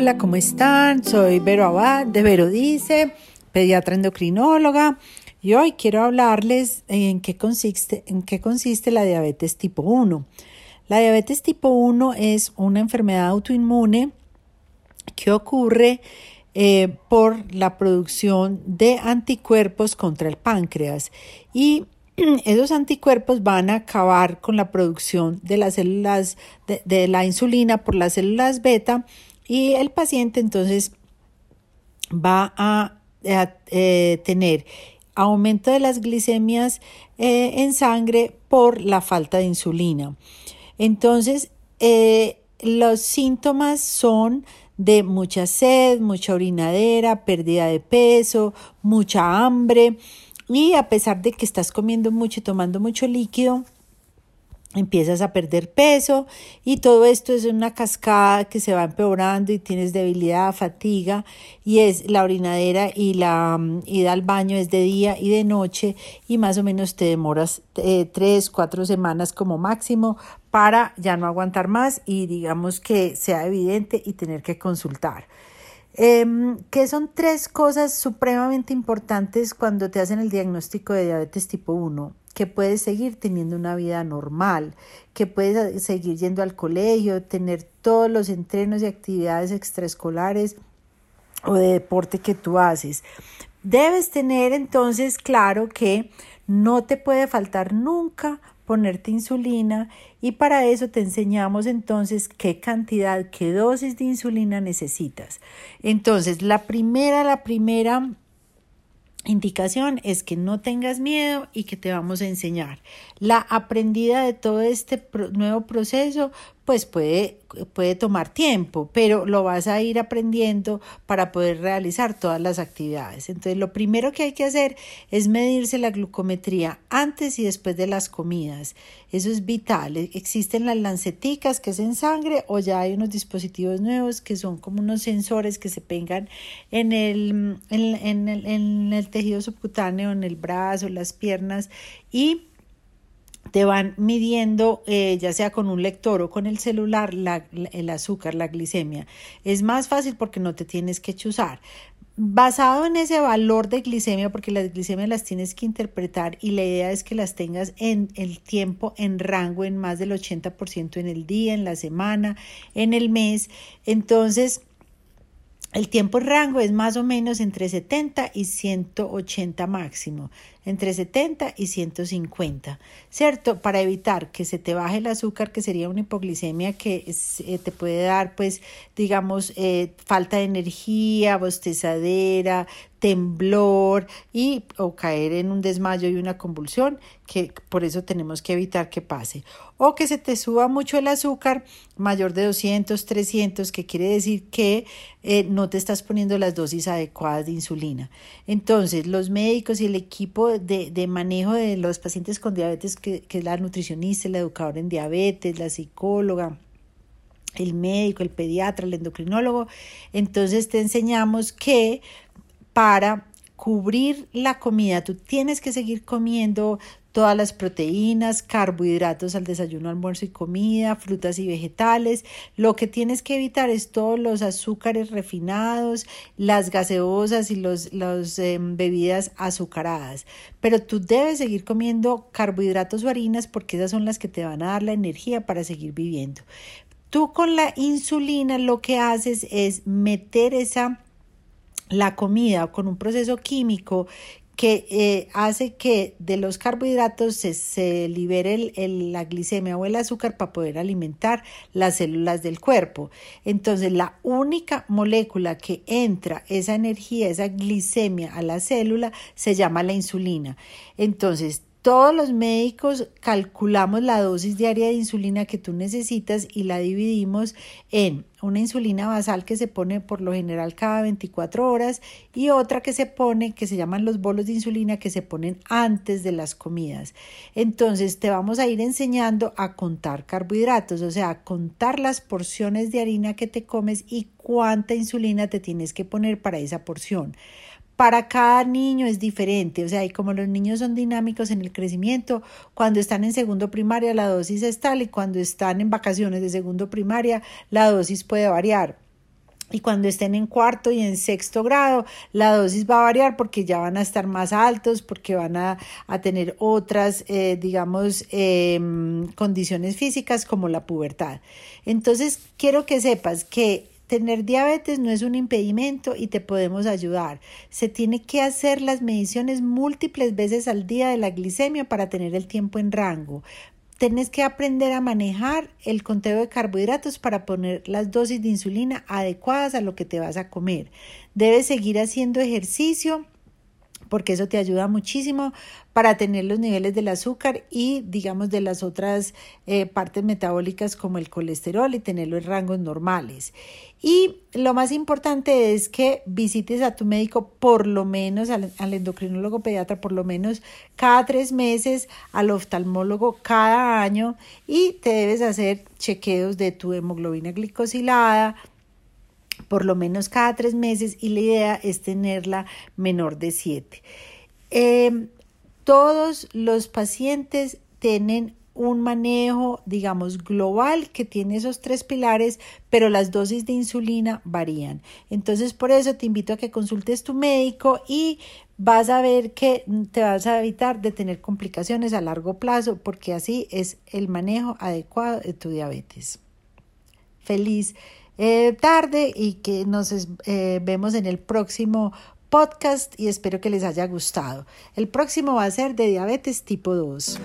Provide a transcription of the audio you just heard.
Hola, ¿cómo están? Soy Vero Abad de Vero Dice, pediatra endocrinóloga, y hoy quiero hablarles en qué consiste, en qué consiste la diabetes tipo 1. La diabetes tipo 1 es una enfermedad autoinmune que ocurre eh, por la producción de anticuerpos contra el páncreas y esos anticuerpos van a acabar con la producción de las células de, la insulina por las células beta y el paciente entonces va a, eh, tener aumento de las glicemias eh, en sangre por la falta de insulina. Entonces, eh, los síntomas son de mucha sed, mucha orinadera, pérdida de peso, mucha hambre y a pesar de que estás comiendo mucho y tomando mucho líquido, empiezas a perder peso y todo esto es una cascada que se va empeorando y tienes debilidad, fatiga y es la orinadera y la mm, ida al baño es de día y de noche y más o menos te demoras eh, tres, cuatro semanas como máximo para ya no aguantar más y digamos que sea evidente y tener que consultar. Em, que son tres cosas supremamente importantes cuando te hacen el diagnóstico de diabetes tipo 1 que puedes seguir teniendo una vida normal, que puedes seguir yendo al colegio, tener todos los entrenos y actividades extraescolares o de deporte que tú haces. Debes tener entonces claro que no te puede faltar nunca ponerte insulina y para eso te enseñamos entonces qué cantidad, qué dosis de insulina necesitas. Entonces, la primera, la primera indicación es que no tengas miedo y que te vamos a enseñar. La aprendida de todo este nuevo proceso pues puede, puede tomar tiempo, pero lo vas a ir aprendiendo para poder realizar todas las actividades. Entonces, lo primero que hay que hacer es medirse la glucometría antes y después de las comidas. Eso es vital. Existen las lanceticas que es en sangre o ya hay unos dispositivos nuevos que son como unos sensores que se pegan en el, en, el, en el tejido subcutáneo, en el brazo, las piernas y te van midiendo, eh, ya sea con un lector o con el celular, el azúcar, la glicemia. Es más fácil porque no te tienes que chuzar. Basado en ese valor de glicemia, porque las glicemias las tienes que interpretar y la idea es que las tengas en el tiempo, en rango, en más del 80% en el día, en la semana, en el mes. Entonces, el tiempo rango es más o menos entre 70 y 180 máximo, entre 70 y 150, ¿cierto? Para evitar que se te baje el azúcar, que sería una hipoglicemia que eh, te puede dar, pues, digamos, eh, falta de energía, bostezadera, temblor y o caer en un desmayo y una convulsión, que por eso tenemos que evitar que pase. O que se te suba mucho el azúcar, mayor de 200, 300, que quiere decir que eh, no te estás poniendo las dosis adecuadas de insulina. Entonces, los médicos y el equipo de, de manejo de los pacientes con diabetes, que, que es la nutricionista, la educadora en diabetes, la psicóloga, el médico, el pediatra, el endocrinólogo, entonces te enseñamos que para cubrir la comida. Tú tienes que seguir comiendo todas las proteínas, carbohidratos al desayuno, almuerzo y comida, frutas y vegetales. Lo que tienes que evitar es todos los azúcares refinados, las gaseosas y las los, em, bebidas azucaradas. Pero tú debes seguir comiendo carbohidratos o harinas porque esas son las que te van a dar la energía para seguir viviendo. Tú con la insulina lo que haces es meter esa la comida con un proceso químico que eh, hace que de los carbohidratos se, libere la glicemia o el azúcar para poder alimentar las células del cuerpo. Entonces, la única molécula que entra esa energía, esa glicemia a la célula, se llama la insulina. Entonces, todos los médicos calculamos la dosis diaria de insulina que tú necesitas y la dividimos en una insulina basal que se pone por lo general cada 24 horas y otra que se pone, que se llaman los bolos de insulina, que se ponen antes de las comidas. Entonces te vamos a ir enseñando a contar carbohidratos, o sea, a contar las porciones de harina que te comes y cuánta insulina te tienes que poner para esa porción para cada niño es diferente, o sea, y como los niños son dinámicos en el crecimiento, cuando están en segundo primaria la dosis es tal y cuando están en vacaciones de segundo primaria la dosis puede variar. y cuando estén en cuarto y en sexto grado, la dosis va a variar porque ya van a estar más altos, porque van a, tener otras, eh, digamos, em, condiciones físicas como la pubertad. Entonces, quiero que sepas que Tener diabetes no es un impedimento y te podemos ayudar. Se tiene que hacer las mediciones múltiples veces al día de la glicemia para tener el tiempo en rango. Tienes que aprender a manejar el conteo de carbohidratos para poner las dosis de insulina adecuadas a lo que te vas a comer. Debes seguir haciendo ejercicio porque eso te ayuda muchísimo para tener los niveles del azúcar y digamos de las otras eh, partes metabólicas como el colesterol y tenerlo en rangos normales. Y lo más importante es que visites a tu médico por lo menos, al, al endocrinólogo pediatra por lo menos cada tres meses, al oftalmólogo cada año y te debes hacer chequeos de tu hemoglobina glicosilada, por lo menos cada tres meses y la idea es tenerla menor de 7. Em, todos los pacientes tienen un manejo, digamos, global que tiene esos tres pilares, pero las dosis de insulina varían. Entonces, por eso te invito a que consultes tu médico y vas a ver que te vas a evitar de tener complicaciones a largo plazo, porque así es el manejo adecuado de tu diabetes. Feliz eh, tarde y que nos eh, vemos en el próximo podcast y espero que les haya gustado. El próximo va a ser de diabetes tipo 2.